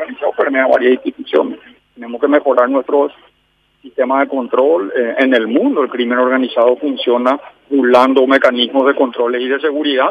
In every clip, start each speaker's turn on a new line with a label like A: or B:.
A: organizado permea varias instituciones. Tenemos que mejorar nuestros sistemas de control. Eh, en el mundo el crimen organizado funciona burlando mecanismos de controles y de seguridad.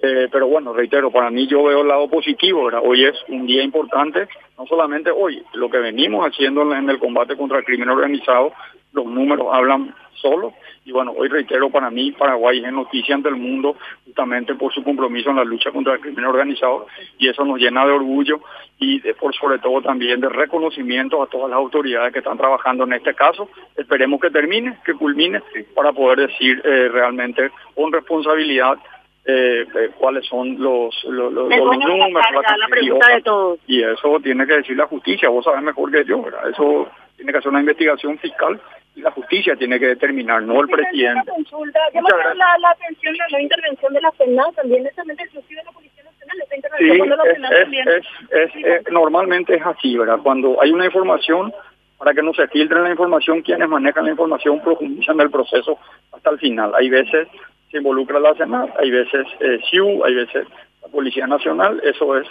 A: Eh, pero bueno, reitero, para mí yo veo el lado positivo. ¿verdad? Hoy es un día importante, no solamente hoy, lo que venimos haciendo en el combate contra el crimen organizado, los números hablan solo. Y bueno, hoy reitero, para mí Paraguay es noticia ante el mundo justamente por su compromiso en la lucha contra el crimen organizado y eso nos llena de orgullo y de, por sobre todo también de reconocimiento a todas las autoridades que están trabajando en este caso. Esperemos que termine, que culmine para poder decir eh, realmente con responsabilidad eh, eh, cuáles son los, los, los, los números,
B: la, la pregunta de todos.
A: Y eso tiene que decir la justicia, vos sabés mejor que yo, ¿verdad? Eso tiene que hacer una investigación fiscal y la justicia tiene que determinar, no el presidente.
B: La, la, la atención la intervención de la FENAL también, necesariamente exclusiva de la Policía Nacional, esta intervención
A: Sí,
B: la
A: es, es,
B: también.
A: es, es, eh, normalmente es así, ¿verdad? Cuando hay una información, para que no se filtre la información, quienes manejan la información profundizan el proceso hasta el final. Hay veces se involucra la Senat, hay veces eh, SIU, hay veces la Policía Nacional, eso es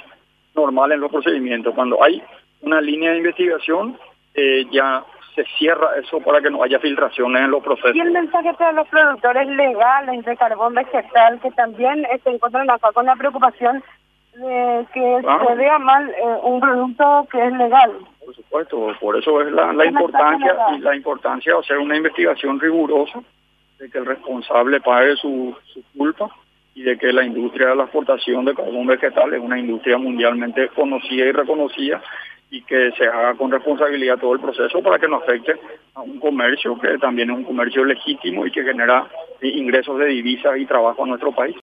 A: normal en los procedimientos. Cuando hay una línea de investigación, eh, ya se cierra eso para que no haya filtraciones en los procesos.
C: Y el mensaje para los productores legales de carbón vegetal que también se encuentran acá con la preocupación de que
A: Claro.
C: se vea mal eh, un producto que es legal.
A: Por supuesto, por eso es la, la
C: ¿Qué mensaje
A: importancia y la importancia de hacer una investigación rigurosa, de que el responsable pague su, su culpa y de que la industria de la exportación de carbón vegetal es una industria mundialmente conocida y reconocida y que se haga con responsabilidad todo el proceso para que no afecte a un comercio que también es un comercio legítimo y que genera ingresos de divisas y trabajo a nuestro país.